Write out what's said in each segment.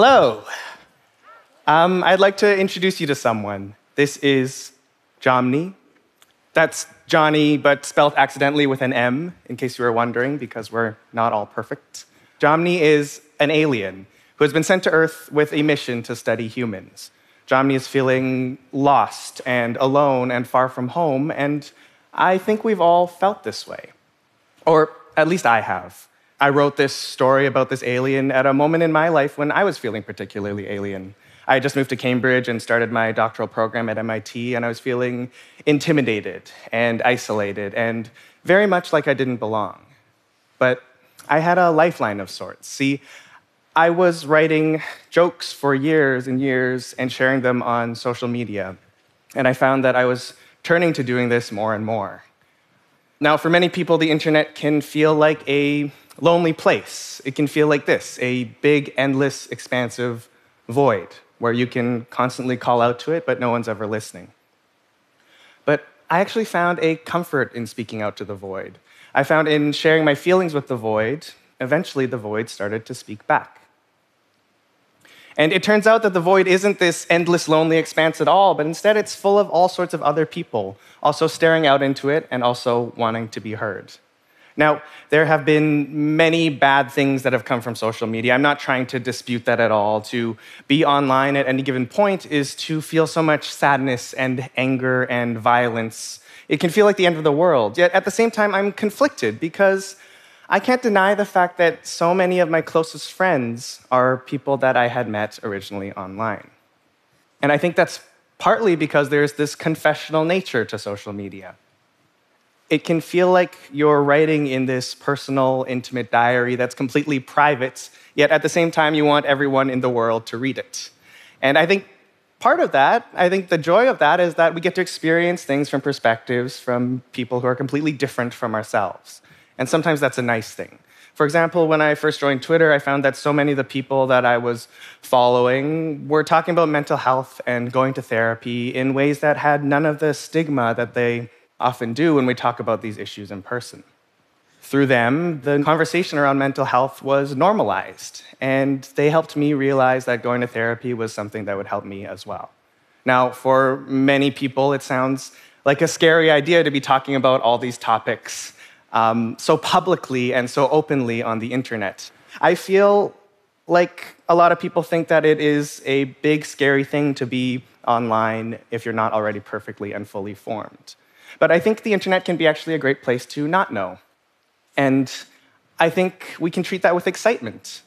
Hello. Um, I'd like to introduce you to someone. This is Jomny. That's Johnny, but spelled accidentally with an M, in case you were wondering, because we're not all perfect. Jomny is an alien who has been sent to Earth with a mission to study humans. Jomny is feeling lost and alone and far from home, and I think we've all felt this way. Or at least I have. I wrote this story about this alien at a moment in my life when I was feeling particularly alien. I had just moved to Cambridge and started my doctoral program at MIT, and I was feeling intimidated and isolated and very much like I didn't belong. But I had a lifeline of sorts. See, I was writing jokes for years and years and sharing them on social media, and I found that I was turning to doing this more and more. Now, for many people, the internet can feel like a lonely place. It can feel like this a big, endless, expansive void where you can constantly call out to it, but no one's ever listening. But I actually found a comfort in speaking out to the void. I found in sharing my feelings with the void, eventually the void started to speak back. And it turns out that the void isn't this endless, lonely expanse at all, but instead it's full of all sorts of other people, also staring out into it and also wanting to be heard. Now, there have been many bad things that have come from social media. I'm not trying to dispute that at all. To be online at any given point is to feel so much sadness and anger and violence. It can feel like the end of the world. Yet at the same time, I'm conflicted because I can't deny the fact that so many of my closest friends are people that I had met originally online. And I think that's partly because there's this confessional nature to social media it can feel like you're writing in this personal, intimate diary that's completely private, yet at the same time, you want everyone in the world to read it. And I think part of that, I think the joy of that is that we get to experience things from perspectives from people who are completely different from ourselves. And sometimes that's a nice thing. For example, when I first joined Twitter, I found that so many of the people that I was following were talking about mental health and going to therapy in ways that had none of the stigma that they often do when we talk about these issues in person. Through them, the conversation around mental health was normalized, and they helped me realize that going to therapy was something that would help me as well. Now, for many people, it sounds like a scary idea to be talking about all these topics um, so publicly and so openly on the internet. I feel like a lot of people think that it is a big, scary thing to be online if you're not already perfectly and fully formed. But I think the internet can be actually a great place to not know. And I think we can treat that with excitement.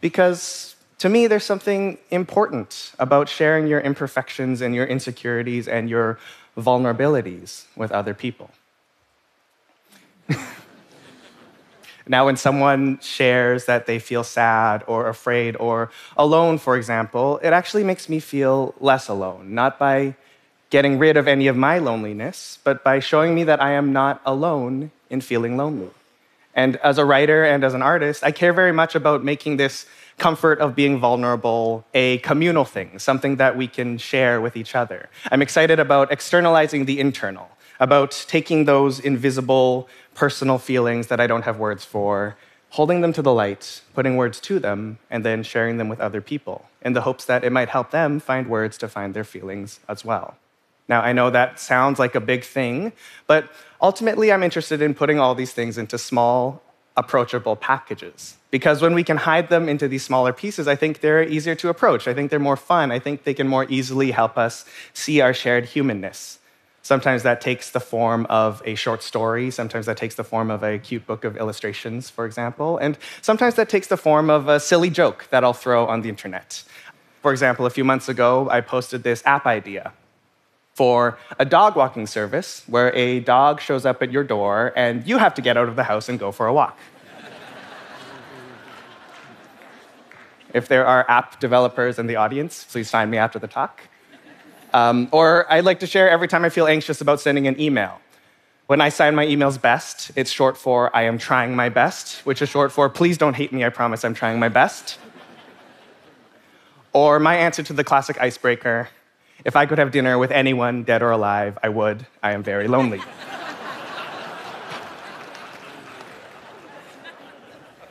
Because to me, there's something important about sharing your imperfections and your insecurities and your vulnerabilities with other people. now, when someone shares that they feel sad or afraid or alone, for example, it actually makes me feel less alone, not by getting rid of any of my loneliness, but by showing me that I am not alone in feeling lonely. And as a writer and as an artist, I care very much about making this comfort of being vulnerable a communal thing, something that we can share with each other. I'm excited about externalizing the internal, about taking those invisible personal feelings that I don't have words for, holding them to the light, putting words to them, and then sharing them with other people in the hopes that it might help them find words to find their feelings as well. Now, I know that sounds like a big thing, but ultimately, I'm interested in putting all these things into small, approachable packages. Because when we can hide them into these smaller pieces, I think they're easier to approach. I think they're more fun. I think they can more easily help us see our shared humanness. Sometimes that takes the form of a short story. Sometimes that takes the form of a cute book of illustrations, for example. And sometimes that takes the form of a silly joke that I'll throw on the internet. For example, a few months ago, I posted this app idea for a dog walking service where a dog shows up at your door and you have to get out of the house and go for a walk. if there are app developers in the audience, please find me after the talk. Um, or I'd like to share every time I feel anxious about sending an email. When I sign my emails best, it's short for I am trying my best, which is short for please don't hate me, I promise I'm trying my best. or my answer to the classic icebreaker if I could have dinner with anyone, dead or alive, I would. I am very lonely.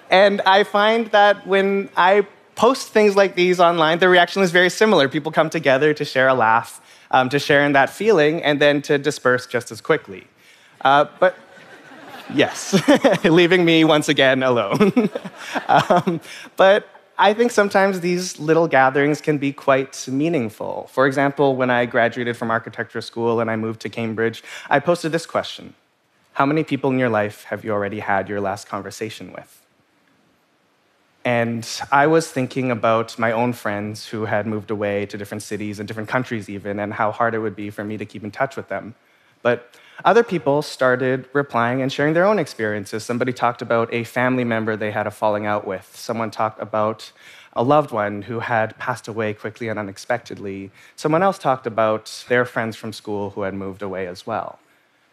and I find that when I post things like these online, the reaction is very similar. People come together to share a laugh, um, to share in that feeling, and then to disperse just as quickly. Uh, but yes, leaving me once again alone. um, but I think sometimes these little gatherings can be quite meaningful. For example, when I graduated from architecture school and I moved to Cambridge, I posted this question How many people in your life have you already had your last conversation with? And I was thinking about my own friends who had moved away to different cities and different countries, even, and how hard it would be for me to keep in touch with them. But other people started replying and sharing their own experiences. Somebody talked about a family member they had a falling out with. Someone talked about a loved one who had passed away quickly and unexpectedly. Someone else talked about their friends from school who had moved away as well.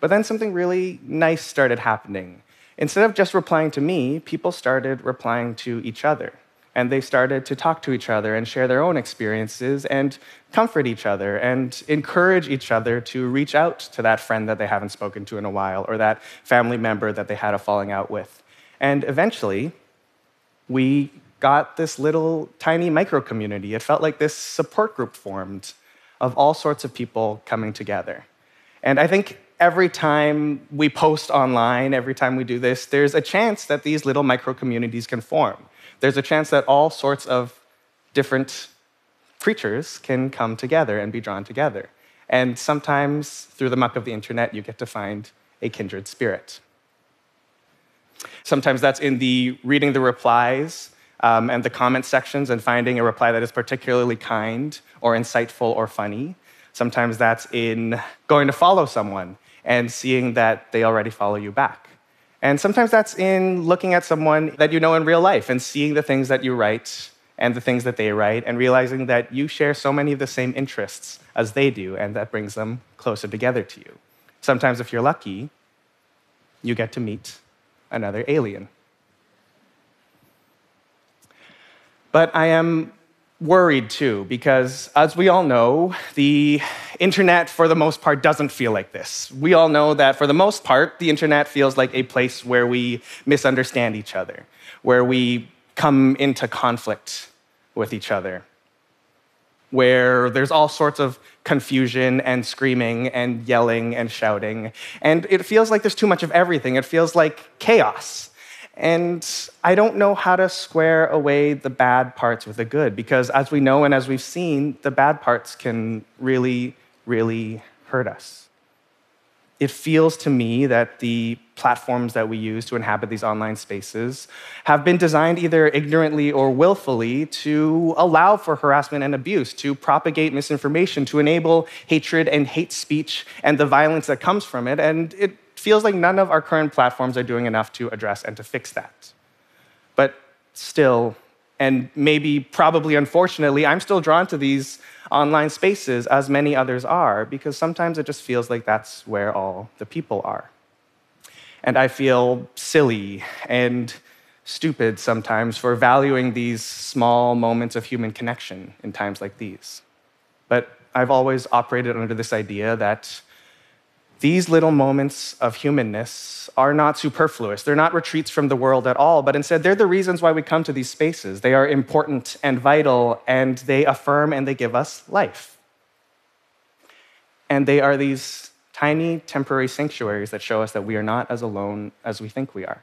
But then something really nice started happening. Instead of just replying to me, people started replying to each other. And they started to talk to each other and share their own experiences and comfort each other and encourage each other to reach out to that friend that they haven't spoken to in a while or that family member that they had a falling out with. And eventually, we got this little tiny micro community. It felt like this support group formed of all sorts of people coming together. And I think every time we post online, every time we do this, there's a chance that these little micro communities can form. There's a chance that all sorts of different creatures can come together and be drawn together. And sometimes through the muck of the internet, you get to find a kindred spirit. Sometimes that's in the reading the replies um, and the comment sections and finding a reply that is particularly kind or insightful or funny. Sometimes that's in going to follow someone and seeing that they already follow you back. And sometimes that's in looking at someone that you know in real life and seeing the things that you write and the things that they write and realizing that you share so many of the same interests as they do, and that brings them closer together to you. Sometimes, if you're lucky, you get to meet another alien. But I am worried too, because as we all know, the internet, for the most part, doesn't feel like this. We all know that for the most part, the internet feels like a place where we misunderstand each other, where we come into conflict with each other, where there's all sorts of confusion and screaming and yelling and shouting. And it feels like there's too much of everything. It feels like chaos. And I don't know how to square away the bad parts with the good, because as we know and as we've seen, the bad parts can really, really hurt us. It feels to me that the platforms that we use to inhabit these online spaces have been designed either ignorantly or willfully to allow for harassment and abuse, to propagate misinformation, to enable hatred and hate speech and the violence that comes from it. And it feels like none of our current platforms are doing enough to address and to fix that. But still, and maybe probably unfortunately, I'm still drawn to these online spaces as many others are because sometimes it just feels like that's where all the people are. And I feel silly and stupid sometimes for valuing these small moments of human connection in times like these. But I've always operated under this idea that these little moments of humanness are not superfluous. They're not retreats from the world at all, but instead, they're the reasons why we come to these spaces. They are important and vital, and they affirm and they give us life. And they are these tiny temporary sanctuaries that show us that we are not as alone as we think we are.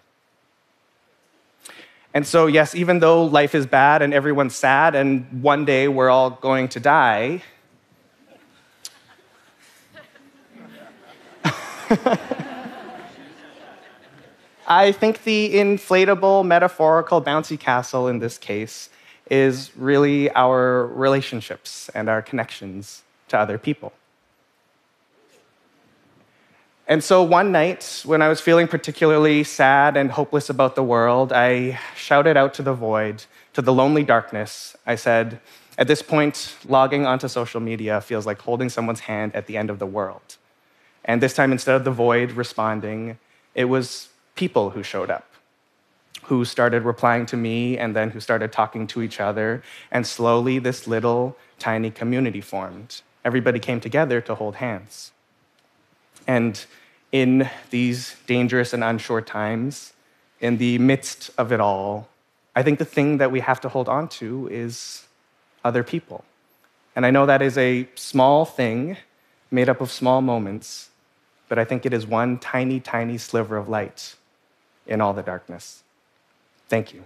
And so, yes, even though life is bad and everyone's sad, and one day we're all going to die, I think the inflatable, metaphorical, bouncy castle in this case is really our relationships and our connections to other people. And so one night, when I was feeling particularly sad and hopeless about the world, I shouted out to the void, to the lonely darkness. I said, At this point, logging onto social media feels like holding someone's hand at the end of the world. And this time, instead of the void responding, it was people who showed up, who started replying to me and then who started talking to each other. And slowly, this little tiny community formed. Everybody came together to hold hands. And in these dangerous and unsure times, in the midst of it all, I think the thing that we have to hold on to is other people. And I know that is a small thing made up of small moments, but I think it is one tiny, tiny sliver of light in all the darkness. Thank you.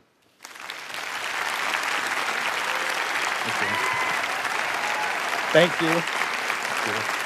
Thank you. Thank you. Thank you.